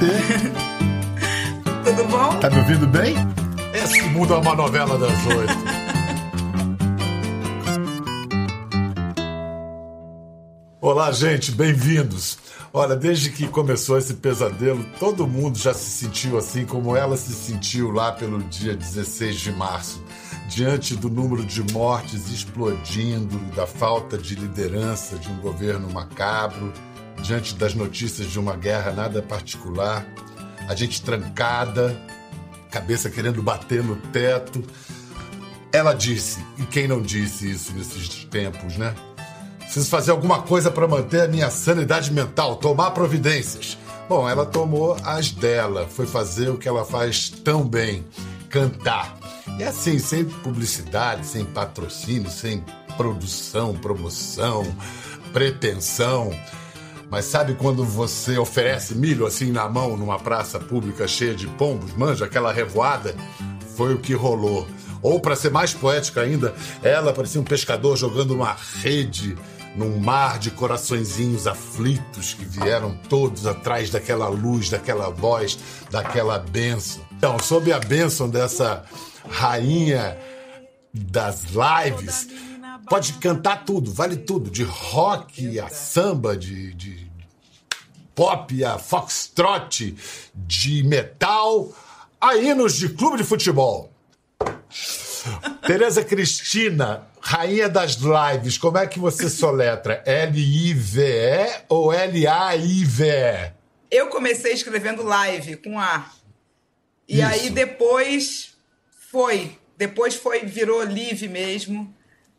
Tudo bom? Tá me ouvindo bem? Esse mundo é uma novela das oito. Olá, gente, bem-vindos. Olha, desde que começou esse pesadelo, todo mundo já se sentiu assim como ela se sentiu lá pelo dia 16 de março, diante do número de mortes explodindo, da falta de liderança de um governo macabro, diante das notícias de uma guerra nada particular, a gente trancada, cabeça querendo bater no teto. Ela disse, e quem não disse isso nesses tempos, né? Preciso fazer alguma coisa para manter a minha sanidade mental, tomar providências. Bom, ela tomou as dela, foi fazer o que ela faz tão bem: cantar. E assim, sem publicidade, sem patrocínio, sem produção, promoção, pretensão. Mas sabe quando você oferece milho assim na mão numa praça pública cheia de pombos, manja aquela revoada? Foi o que rolou. Ou para ser mais poética ainda, ela parecia um pescador jogando uma rede num mar de coraçõezinhos aflitos que vieram todos atrás daquela luz, daquela voz, daquela bênção. Então, sob a bênção dessa rainha das lives, pode cantar tudo, vale tudo, de rock a samba, de, de pop a foxtrot, de metal a hinos de clube de futebol. Tereza Cristina, rainha das lives, como é que você soletra? L-I-V-E ou L-A-I-V-E? Eu comecei escrevendo live com A. E Isso. aí depois foi. Depois foi, virou live mesmo.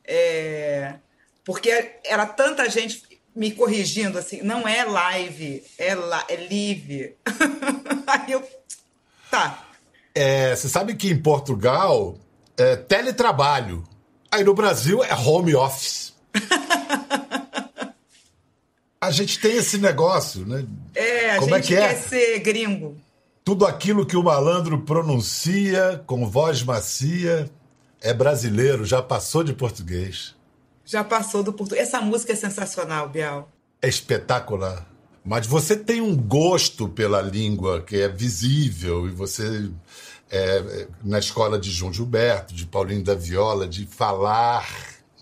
É, porque era tanta gente me corrigindo assim, não é live, é, la, é live. aí eu. Tá. É, você sabe que em Portugal é teletrabalho. Aí no Brasil é home office. A gente tem esse negócio, né? É, a Como é gente que é? quer ser gringo. Tudo aquilo que o malandro pronuncia com voz macia é brasileiro, já passou de português. Já passou do português. Essa música é sensacional, Bial. É espetacular. Mas você tem um gosto pela língua que é visível e você é, na escola de João Gilberto, de Paulinho da Viola, de falar,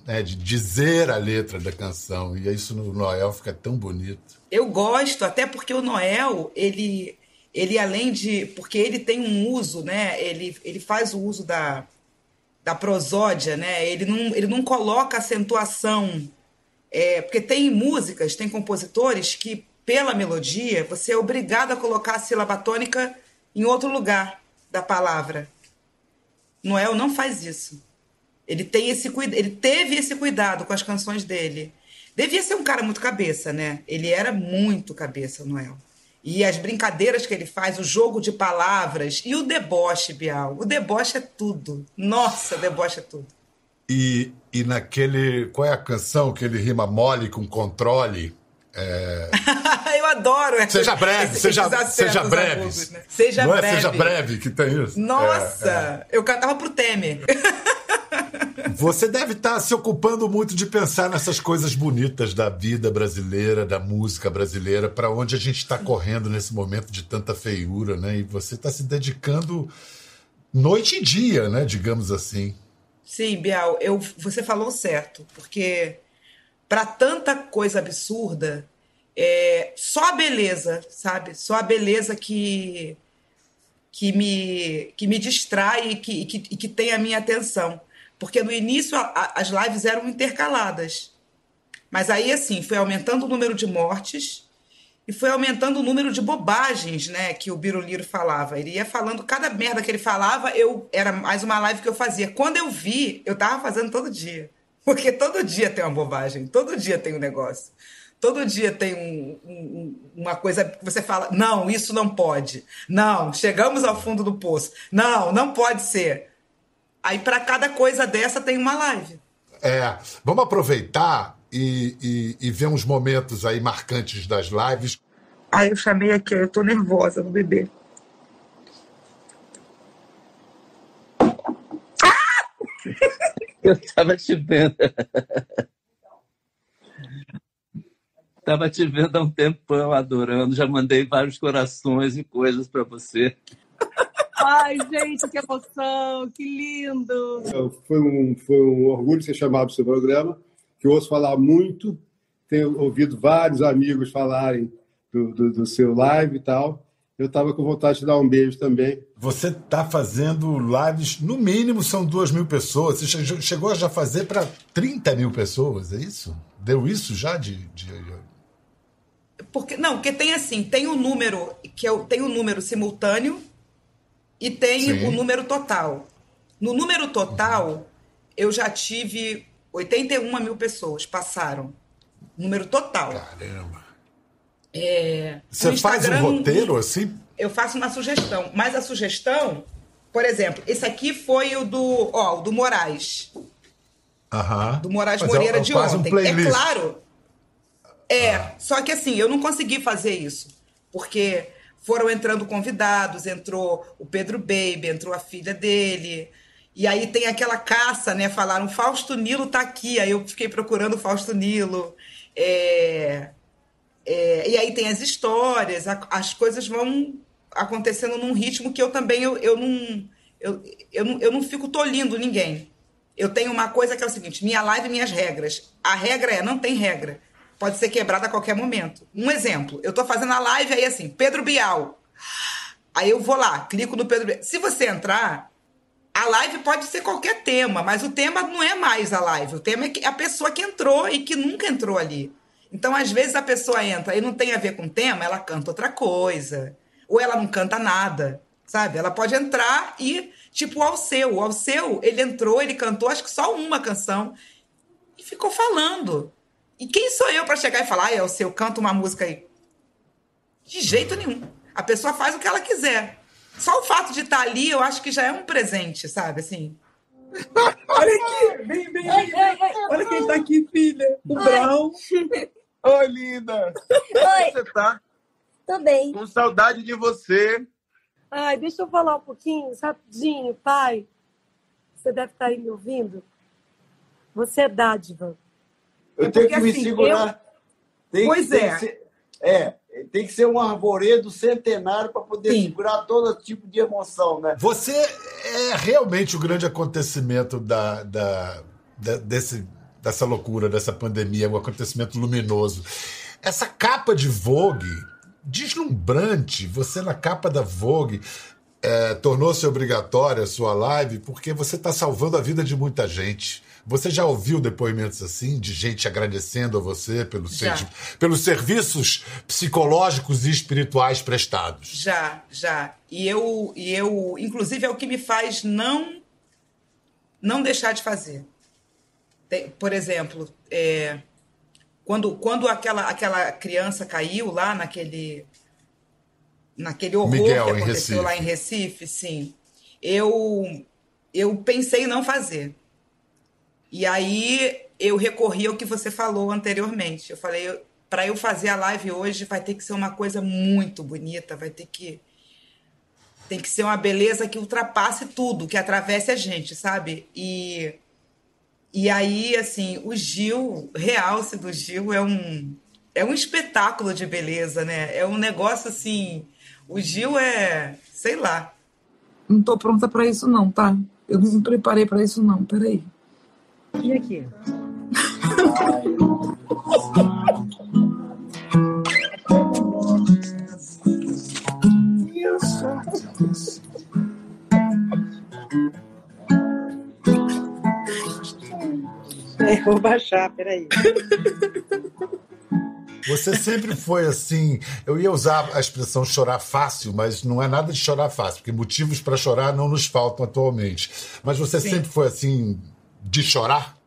né, de dizer a letra da canção. E isso no Noel fica tão bonito. Eu gosto, até porque o Noel, ele, ele além de. Porque ele tem um uso, né? Ele, ele faz o uso da, da prosódia, né? Ele não, ele não coloca acentuação. É, porque tem músicas, tem compositores que, pela melodia, você é obrigado a colocar a sílaba tônica em outro lugar da palavra. Noel não faz isso. Ele tem esse ele teve esse cuidado com as canções dele. Devia ser um cara muito cabeça, né? Ele era muito cabeça, Noel. E as brincadeiras que ele faz, o jogo de palavras e o deboche, Bial. O deboche é tudo. Nossa, deboche é tudo. E, e naquele. Qual é a canção que ele rima mole com controle? É... Eu adoro. essa- Seja breve, seja, seja breve. né? Seja Não breve. é seja breve que tem isso? Nossa, É, eu cantava pro Temer. é. Você deve estar se ocupando muito de pensar nessas coisas bonitas da vida brasileira, da música brasileira, para onde a gente está correndo nesse momento de tanta feiura, né? E você está se dedicando noite e dia, né? Digamos assim. Sim, Bial, eu, você falou certo, porque para tanta coisa absurda, é, só a beleza, sabe? Só a beleza que que me, que me distrai e que, que, que tem a minha atenção. Porque no início a- a- as lives eram intercaladas. Mas aí, assim, foi aumentando o número de mortes e foi aumentando o número de bobagens, né, que o Biruliro falava. Ele ia falando, cada merda que ele falava, eu era mais uma live que eu fazia. Quando eu vi, eu tava fazendo todo dia. Porque todo dia tem uma bobagem, todo dia tem um negócio. Todo dia tem um- um- uma coisa que você fala, não, isso não pode. Não, chegamos ao fundo do poço. Não, não pode ser. Aí para cada coisa dessa tem uma live. É, vamos aproveitar e, e, e ver uns momentos aí marcantes das lives. Aí eu chamei aqui, eu tô nervosa, vou beber. Eu tava te vendo. Estava te vendo há um tempão, adorando. Já mandei vários corações e coisas para você. Ai, gente, que emoção, que lindo! Foi um, foi um orgulho ser chamado para o seu programa, que eu ouço falar muito, tenho ouvido vários amigos falarem do, do, do seu live e tal. Eu estava com vontade de dar um beijo também. Você está fazendo lives, no mínimo são duas mil pessoas. Você chegou a já fazer para 30 mil pessoas, é isso? Deu isso já de, de... Porque, não, porque tem assim, tem o um número, que eu tem o um número simultâneo e tem o número total. No número total, uhum. eu já tive 81 mil pessoas passaram. Número total. Caramba. É, Você faz um roteiro assim? Eu faço uma sugestão. Mas a sugestão, por exemplo, esse aqui foi o do, ó, o do Moraes. Aham. Do Moraes mas é Moreira é, de ontem. Um é claro. É, ah. só que assim, eu não consegui fazer isso. Porque foram entrando convidados, entrou o Pedro Baby, entrou a filha dele. E aí tem aquela caça, né? Falaram, Fausto Nilo tá aqui. Aí eu fiquei procurando o Fausto Nilo. É, é, e aí tem as histórias, a, as coisas vão acontecendo num ritmo que eu também eu, eu, não, eu, eu, não, eu não fico tolindo ninguém. Eu tenho uma coisa que é o seguinte: minha live minhas regras. A regra é, não tem regra pode ser quebrada a qualquer momento. Um exemplo, eu estou fazendo a live aí assim, Pedro Bial. Aí eu vou lá, clico no Pedro Bial. Se você entrar, a live pode ser qualquer tema, mas o tema não é mais a live. O tema é a pessoa que entrou e que nunca entrou ali. Então, às vezes, a pessoa entra e não tem a ver com o tema, ela canta outra coisa. Ou ela não canta nada, sabe? Ela pode entrar e, tipo, o Alceu. O Alceu, ele entrou, ele cantou, acho que só uma canção, e ficou falando. E quem sou eu para chegar e falar, ah, Elcio, eu canto uma música aí? De jeito nenhum. A pessoa faz o que ela quiser. Só o fato de estar ali, eu acho que já é um presente, sabe? Assim. Olha aqui, vem, vem, vem. Olha quem está aqui, filha. O Brown. Oi, linda. Oi. Como você tá? Tô bem. Com saudade de você. Ai, deixa eu falar um pouquinho, rapidinho, pai. Você deve estar aí me ouvindo. Você é dádiva. Eu tenho que me assim, segurar. Eu... Tem pois que, é. Tem que ser, é, tem que ser um arvoredo centenário para poder Sim. segurar todo tipo de emoção, né? Você é realmente o grande acontecimento da, da, da desse, dessa loucura, dessa pandemia, um acontecimento luminoso. Essa capa de Vogue, deslumbrante, você na capa da Vogue, é, tornou-se obrigatória a sua live porque você está salvando a vida de muita gente. Você já ouviu depoimentos assim, de gente agradecendo a você pelo pelos serviços psicológicos e espirituais prestados? Já, já. E eu, e eu, inclusive, é o que me faz não, não deixar de fazer. Tem, por exemplo, é, quando, quando aquela, aquela criança caiu lá naquele, naquele horror Miguel, que aconteceu em lá em Recife, sim, eu, eu pensei em não fazer. E aí eu recorri ao que você falou anteriormente. Eu falei, para eu fazer a live hoje vai ter que ser uma coisa muito bonita, vai ter que tem que ser uma beleza que ultrapasse tudo, que atravesse a gente, sabe? E e aí assim, o Gil, realce do Gil é um é um espetáculo de beleza, né? É um negócio assim, o Gil é, sei lá. Não tô pronta para isso não, tá? Eu não me preparei para isso não, peraí. E aqui? É, vou baixar, peraí. Você sempre foi assim. Eu ia usar a expressão chorar fácil, mas não é nada de chorar fácil, porque motivos para chorar não nos faltam atualmente. Mas você Sim. sempre foi assim, de chorar?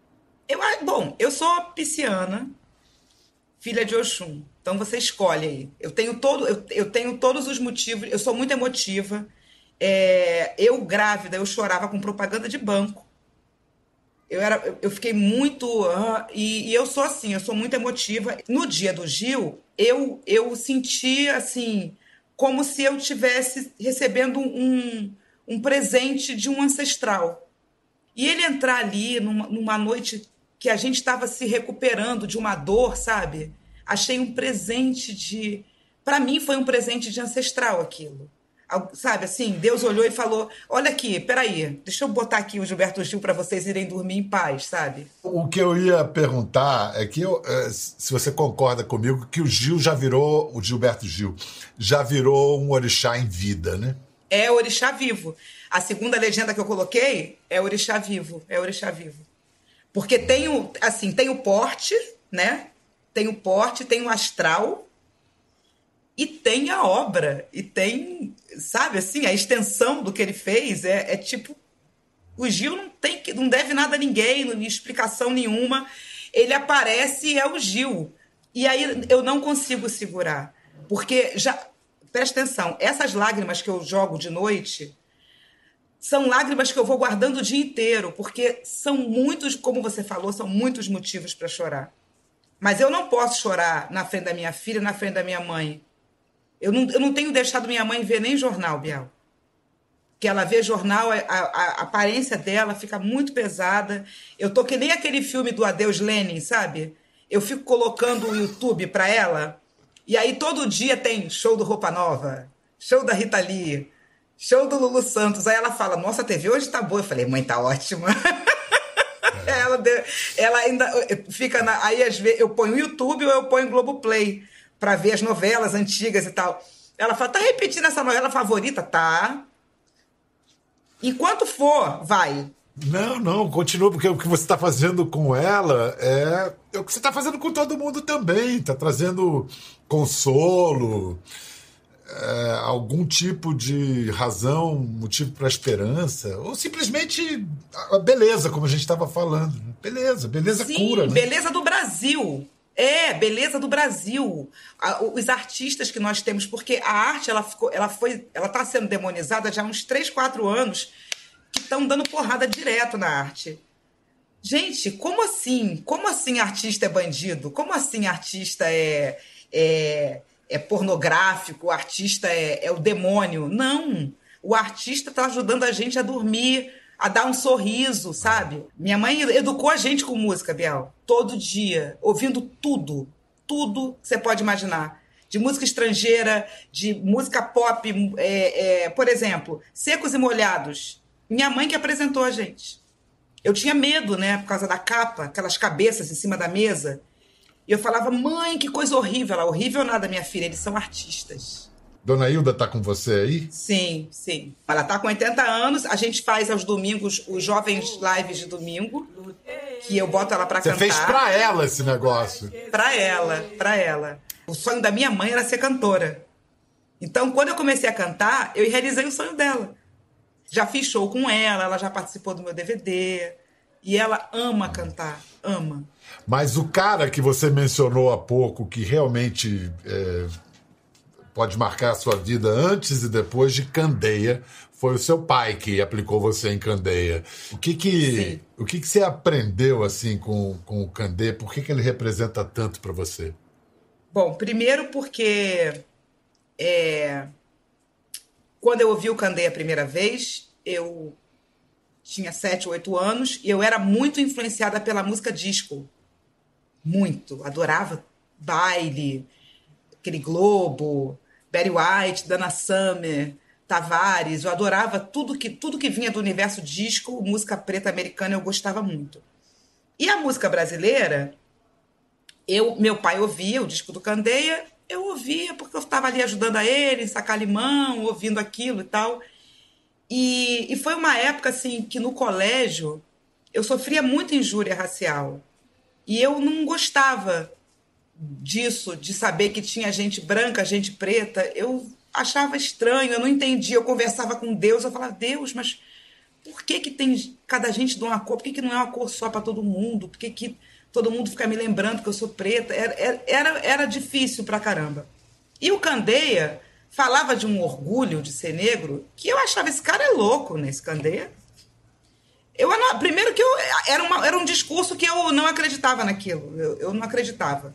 Eu, bom, eu sou pisciana, filha de Oxum. Então você escolhe aí. Eu tenho, todo, eu, eu tenho todos os motivos, eu sou muito emotiva. É, eu, grávida, eu chorava com propaganda de banco. Eu, era, eu fiquei muito. Uh, e, e, eu sou assim, eu sou muito emotiva. No dia do Gil, eu, eu senti assim, como se eu tivesse recebendo um, um presente de um ancestral. E ele entrar ali numa, numa noite que a gente estava se recuperando de uma dor, sabe? achei um presente de. Para mim, foi um presente de ancestral aquilo. Sabe assim, Deus olhou e falou: Olha aqui, peraí, deixa eu botar aqui o Gilberto Gil para vocês irem dormir em paz, sabe? O que eu ia perguntar é que eu, é, se você concorda comigo que o Gil já virou, o Gilberto Gil, já virou um orixá em vida, né? É orixá vivo. A segunda legenda que eu coloquei é orixá vivo, é orixá vivo. Porque tem o, assim, tem o porte, né? Tem o porte, tem o astral e tem a obra. E tem, sabe, assim, a extensão do que ele fez é, é tipo. O Gil não tem que, não deve nada a ninguém, não explicação nenhuma. Ele aparece e é o Gil. E aí eu não consigo segurar. Porque já. Presta atenção, essas lágrimas que eu jogo de noite são lágrimas que eu vou guardando o dia inteiro, porque são muitos, como você falou, são muitos motivos para chorar. Mas eu não posso chorar na frente da minha filha, na frente da minha mãe. Eu não, eu não tenho deixado minha mãe ver nem jornal, Biel. Que ela vê jornal, a, a, a aparência dela fica muito pesada. Eu tô que nem aquele filme do Adeus Lenin, sabe? Eu fico colocando o YouTube para ela, e aí todo dia tem show do Roupa Nova, show da Rita Lee, Show do Lulu Santos. Aí ela fala: Nossa, a TV hoje tá boa. Eu falei: Mãe, tá ótima. É. ela, ela ainda fica na. Aí às vezes eu ponho o YouTube ou eu ponho o Globoplay para ver as novelas antigas e tal. Ela fala: Tá repetindo essa novela favorita? Tá. Enquanto for, vai. Não, não, continua, porque o que você está fazendo com ela é, é o que você está fazendo com todo mundo também. Está trazendo consolo, é, algum tipo de razão, motivo para esperança, ou simplesmente a beleza, como a gente estava falando. Beleza, beleza Sim, cura. Né? Beleza do Brasil. É, beleza do Brasil. Os artistas que nós temos, porque a arte ela ficou, ela foi, ela está sendo demonizada já há uns 3, 4 anos que estão dando porrada direto na arte. Gente, como assim? Como assim artista é bandido? Como assim artista é, é é pornográfico, o artista é, é o demônio. Não. O artista está ajudando a gente a dormir, a dar um sorriso, sabe? Minha mãe educou a gente com música, Biel. Todo dia, ouvindo tudo. Tudo que você pode imaginar. De música estrangeira, de música pop. É, é, por exemplo, Secos e Molhados. Minha mãe que apresentou a gente. Eu tinha medo, né, por causa da capa, aquelas cabeças em cima da mesa. E eu falava, mãe, que coisa horrível. Ela, horrível nada, minha filha, eles são artistas. Dona Hilda tá com você aí? Sim, sim. Ela tá com 80 anos. A gente faz aos domingos os jovens lives de domingo, que eu boto ela para cantar. Você fez para ela esse negócio? Para ela, para ela. O sonho da minha mãe era ser cantora. Então, quando eu comecei a cantar, eu realizei o sonho dela. Já fiz show com ela, ela já participou do meu DVD. E ela ama cantar, ama. Mas o cara que você mencionou há pouco, que realmente é, pode marcar a sua vida antes e depois de Candeia, foi o seu pai que aplicou você em Candeia. O que que, o que, que você aprendeu assim com, com o Candeia? Por que, que ele representa tanto para você? Bom, primeiro porque é, quando eu ouvi o Candeia a primeira vez, eu tinha sete, oito anos e eu era muito influenciada pela música disco muito. Adorava baile, aquele Globo, Barry White, Dana Summer, Tavares. Eu adorava tudo que tudo que vinha do universo disco, música preta americana, eu gostava muito. E a música brasileira, eu, meu pai ouvia o disco do Candeia, eu ouvia porque eu estava ali ajudando a ele, sacar limão, ouvindo aquilo e tal. E, e foi uma época assim que no colégio eu sofria muita injúria racial. E eu não gostava disso, de saber que tinha gente branca, gente preta. Eu achava estranho, eu não entendia. Eu conversava com Deus, eu falava, Deus, mas por que, que tem cada gente de uma cor? Por que, que não é uma cor só para todo mundo? Por que, que todo mundo fica me lembrando que eu sou preta? Era, era, era difícil pra caramba. E o Candeia falava de um orgulho de ser negro que eu achava esse cara é louco nesse Candeia. Eu primeiro que eu, era, uma, era um discurso que eu não acreditava naquilo. Eu, eu não acreditava.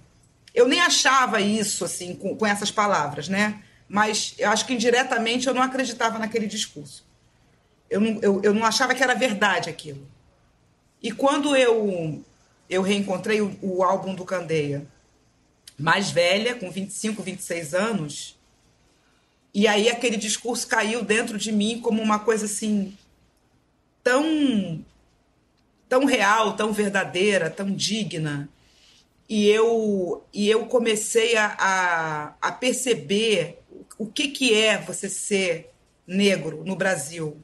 Eu nem achava isso assim com, com essas palavras, né? Mas eu acho que indiretamente eu não acreditava naquele discurso. Eu não, eu, eu não achava que era verdade aquilo. E quando eu eu reencontrei o, o álbum do Candeia mais velha, com 25, 26 anos. E aí aquele discurso caiu dentro de mim como uma coisa assim tão tão real, tão verdadeira, tão digna. E eu e eu comecei a, a, a perceber o que que é você ser negro no Brasil.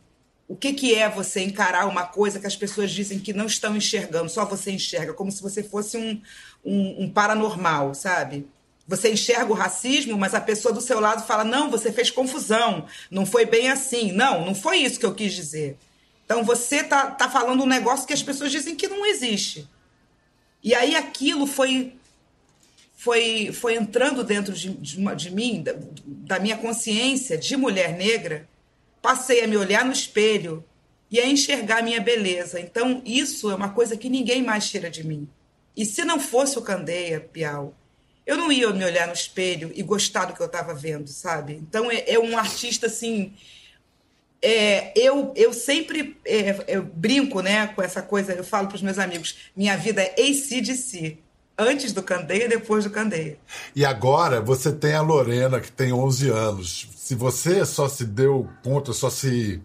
O que, que é você encarar uma coisa que as pessoas dizem que não estão enxergando, só você enxerga, como se você fosse um, um, um paranormal, sabe? Você enxerga o racismo, mas a pessoa do seu lado fala: não, você fez confusão, não foi bem assim. Não, não foi isso que eu quis dizer. Então você tá, tá falando um negócio que as pessoas dizem que não existe. E aí aquilo foi foi, foi entrando dentro de, de, de mim, da, da minha consciência de mulher negra. Passei a me olhar no espelho e a enxergar a minha beleza. Então, isso é uma coisa que ninguém mais tira de mim. E se não fosse o Candeia, Piau, eu não ia me olhar no espelho e gostar do que eu estava vendo, sabe? Então é, é, um artista assim. É, eu, eu sempre é, eu brinco né, com essa coisa, eu falo para os meus amigos: minha vida é ACDC. Antes do Candeia depois do Candeia. E agora você tem a Lorena, que tem 11 anos. Se você só se deu conta, só se.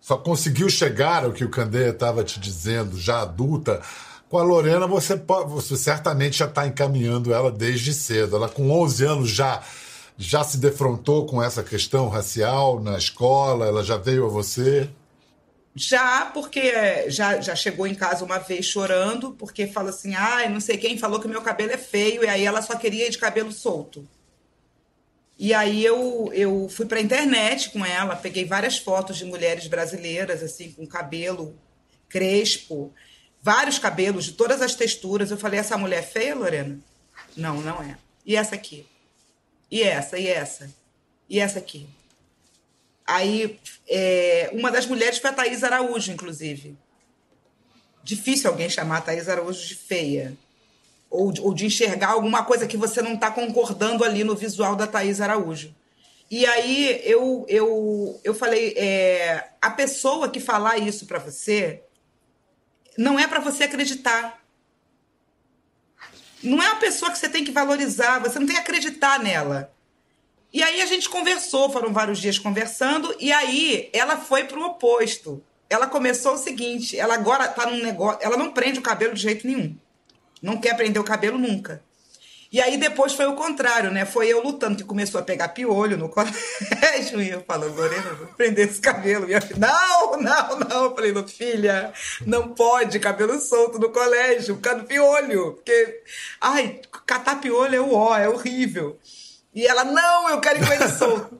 só conseguiu chegar ao que o Candeia estava te dizendo, já adulta, com a Lorena, você, pode, você certamente já está encaminhando ela desde cedo. Ela, com 11 anos, já, já se defrontou com essa questão racial na escola? Ela já veio a você? Já, porque já, já chegou em casa uma vez chorando, porque fala assim: ah, não sei quem falou que meu cabelo é feio, e aí ela só queria ir de cabelo solto. E aí eu, eu fui para a internet com ela, peguei várias fotos de mulheres brasileiras, assim, com cabelo crespo, vários cabelos de todas as texturas. Eu falei: essa mulher é feia, Lorena? Não, não é. E essa aqui? E essa? E essa? E essa aqui? Aí, é, uma das mulheres foi a Thaís Araújo, inclusive. Difícil alguém chamar a Thaís Araújo de feia. Ou de, ou de enxergar alguma coisa que você não está concordando ali no visual da Thaís Araújo. E aí eu, eu, eu falei: é, a pessoa que falar isso para você, não é para você acreditar. Não é uma pessoa que você tem que valorizar, você não tem que acreditar nela. E aí a gente conversou, foram vários dias conversando, e aí ela foi para o oposto. Ela começou o seguinte: ela agora está num negócio, ela não prende o cabelo de jeito nenhum. Não quer prender o cabelo nunca. E aí depois foi o contrário, né? Foi eu lutando, que começou a pegar piolho no colégio. E eu falando, Lorena, vou prender esse cabelo. Minha filha, não, não, não. Eu falei, filha, não pode cabelo solto no colégio, por causa do piolho. Porque, ai, catar piolho é o ó, é horrível. E ela, não, eu quero ir com ele solto.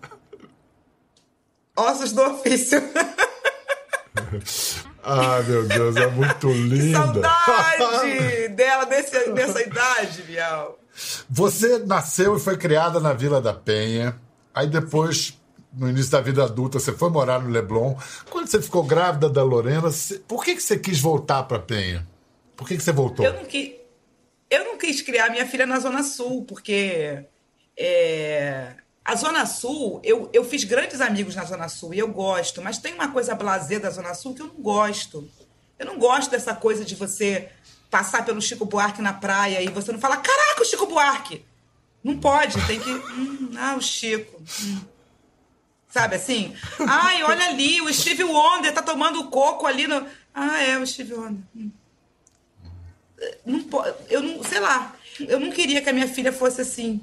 Ossos do ofício. Ah, meu Deus, é muito linda. Saudade dela desse, dessa idade, Bial. Você nasceu e foi criada na Vila da Penha. Aí depois, no início da vida adulta, você foi morar no Leblon. Quando você ficou grávida da Lorena, por que, que você quis voltar para Penha? Por que, que você voltou? Eu não, quis, eu não quis criar minha filha na Zona Sul, porque é, a Zona Sul, eu, eu fiz grandes amigos na Zona Sul e eu gosto, mas tem uma coisa blazer da Zona Sul que eu não gosto. Eu não gosto dessa coisa de você passar pelo Chico Buarque na praia e você não fala, caraca, o Chico Buarque! Não pode, tem que. Hum, ah, o Chico. Hum. Sabe assim? Ai, olha ali, o Steve Wonder tá tomando coco ali no. Ah, é, o Steve Wonder. Hum. Não, eu não, sei lá, eu não queria que a minha filha fosse assim.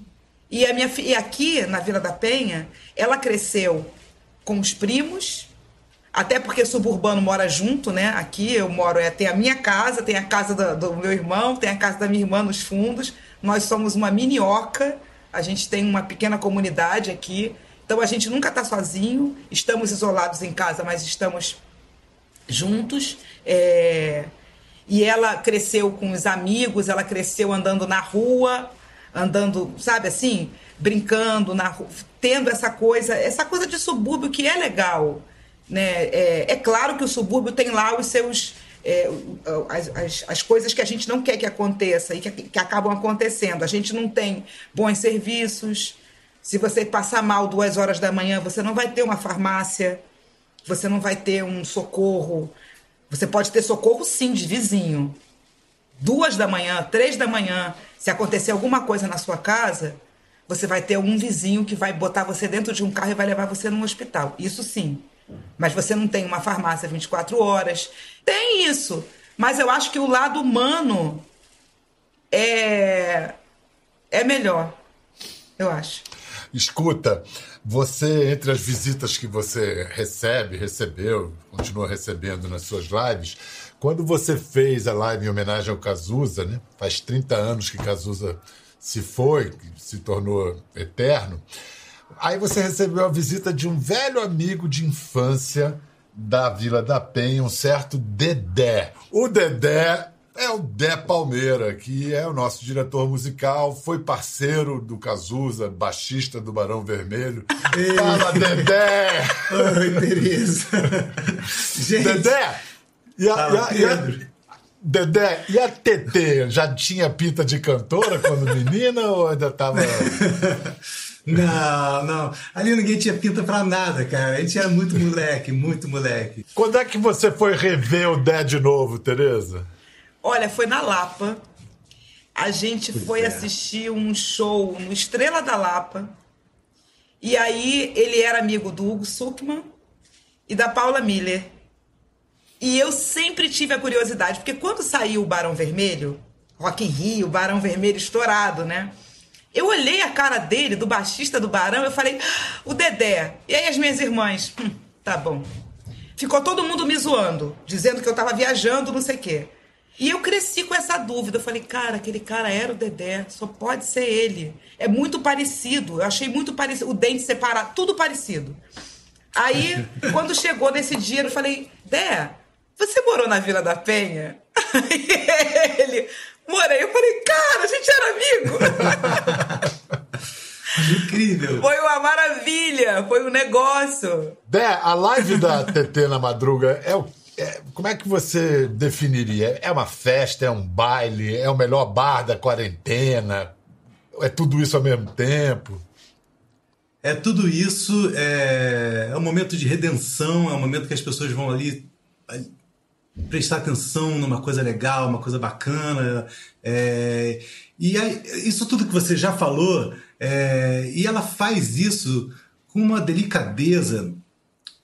E, a minha, e aqui, na Vila da Penha, ela cresceu com os primos, até porque suburbano mora junto, né? Aqui eu moro, é, tem a minha casa, tem a casa do, do meu irmão, tem a casa da minha irmã nos fundos. Nós somos uma minioca, a gente tem uma pequena comunidade aqui. Então a gente nunca está sozinho, estamos isolados em casa, mas estamos juntos. É... E ela cresceu com os amigos, ela cresceu andando na rua, andando, sabe assim, brincando na tendo essa coisa, essa coisa de subúrbio que é legal. Né? É, é claro que o subúrbio tem lá os seus. É, as, as, as, coisas que a gente não quer que aconteça e que, que acabam acontecendo. A gente não tem bons serviços. Se você passar mal duas horas da manhã, você não vai ter uma farmácia, você não vai ter um socorro. Você pode ter socorro, sim, de vizinho. Duas da manhã, três da manhã, Se acontecer alguma coisa na sua casa, você vai ter um vizinho que vai botar você dentro de um carro e vai levar você num hospital. Isso sim. Mas você não tem uma farmácia 24 horas. Tem isso. Mas eu acho que o lado humano é, é melhor. Eu acho. Escuta, você, entre as visitas que você recebe, recebeu, continua recebendo nas suas lives, quando você fez a live em homenagem ao Cazuza, né? Faz 30 anos que Cazuza se foi, se tornou eterno. Aí você recebeu a visita de um velho amigo de infância da Vila da Penha, um certo Dedé. O Dedé é o Dé Palmeira, que é o nosso diretor musical, foi parceiro do Cazuza, baixista do Barão Vermelho. Ei. Fala, Dedé! Oi, Tereza. Gente, Dedé! E a, Fala, e a- e a-. Dedé, e a TT já tinha pinta de cantora quando menina ou ainda tava. Não, não. Ali ninguém tinha pinta pra nada, cara. A gente era muito moleque, muito moleque. Quando é que você foi rever o Dé de novo, Tereza? Olha, foi na Lapa. A gente foi é. assistir um show no Estrela da Lapa. E aí ele era amigo do Hugo Suckman e da Paula Miller. E eu sempre tive a curiosidade, porque quando saiu o Barão Vermelho, Rock in Rio, Barão Vermelho estourado, né? Eu olhei a cara dele, do baixista do Barão, eu falei, "Ah, o Dedé. E aí as minhas irmãs, "Hum, tá bom. Ficou todo mundo me zoando, dizendo que eu tava viajando, não sei o quê. E eu cresci com essa dúvida. Eu falei, cara, aquele cara era o Dedé, só pode ser ele. É muito parecido. Eu achei muito parecido. O dente separado, tudo parecido. Aí, quando chegou nesse dia, eu falei, Dé, você morou na Vila da Penha? Aí ele, morei. Eu falei, cara, a gente era amigo. Incrível. Foi uma maravilha, foi um negócio. Dé, a live da TT na madruga é o. é- como é que você definiria? É uma festa, é um baile, é o melhor bar da quarentena? É tudo isso ao mesmo tempo? É tudo isso, é, é um momento de redenção, é um momento que as pessoas vão ali ali prestar atenção numa coisa legal, uma coisa bacana. é, e aí, isso tudo que você já falou, é, e ela faz isso com uma delicadeza,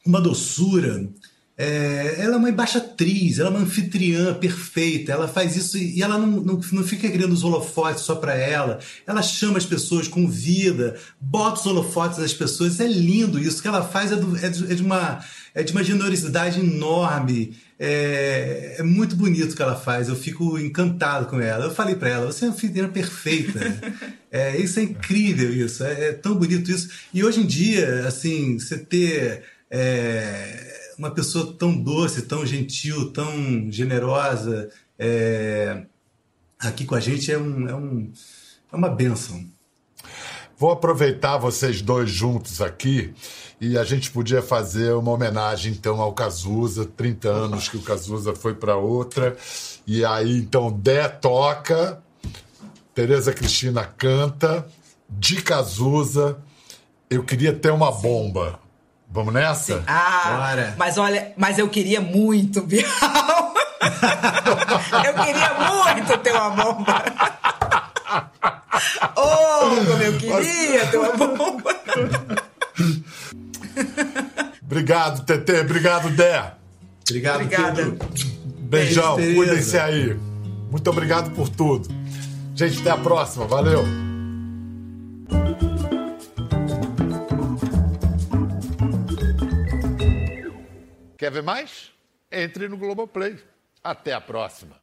uma doçura. É, ela é uma embaixatriz, ela é uma anfitriã perfeita. Ela faz isso e ela não, não, não fica querendo os holofotes só para ela. Ela chama as pessoas, convida, bota os holofotes das pessoas. É lindo isso. O que ela faz é, do- é de, é de uma, é de uma generosidade enorme. É, é muito bonito o que ela faz. Eu fico encantado com ela. Eu falei para ela: você é uma anfitriã perfeita. É, isso é incrível, isso. É, é tão bonito isso. E hoje em dia, assim, você ter. é, uma pessoa tão doce, tão gentil, tão generosa é, aqui com a gente é, um, é, um, é uma benção. Vou aproveitar vocês dois juntos aqui e a gente podia fazer uma homenagem então ao Cazuza, 30 anos que o Cazuza foi para outra. E aí então Dé toca, Tereza Cristina canta, de Cazuza, eu queria ter uma bomba. Vamos nessa? Ah, Bora. mas olha, mas eu queria muito, Bial. eu queria muito ter uma bomba. Oh, como eu queria ter uma bomba. Obrigado, TT, obrigado, Dé. Obrigado, Obrigada. Pedro. Beijão, cuidem-se aí. Muito obrigado por tudo. Gente, até a próxima. Valeu. Quer ver mais? Entre no Globoplay. Até a próxima.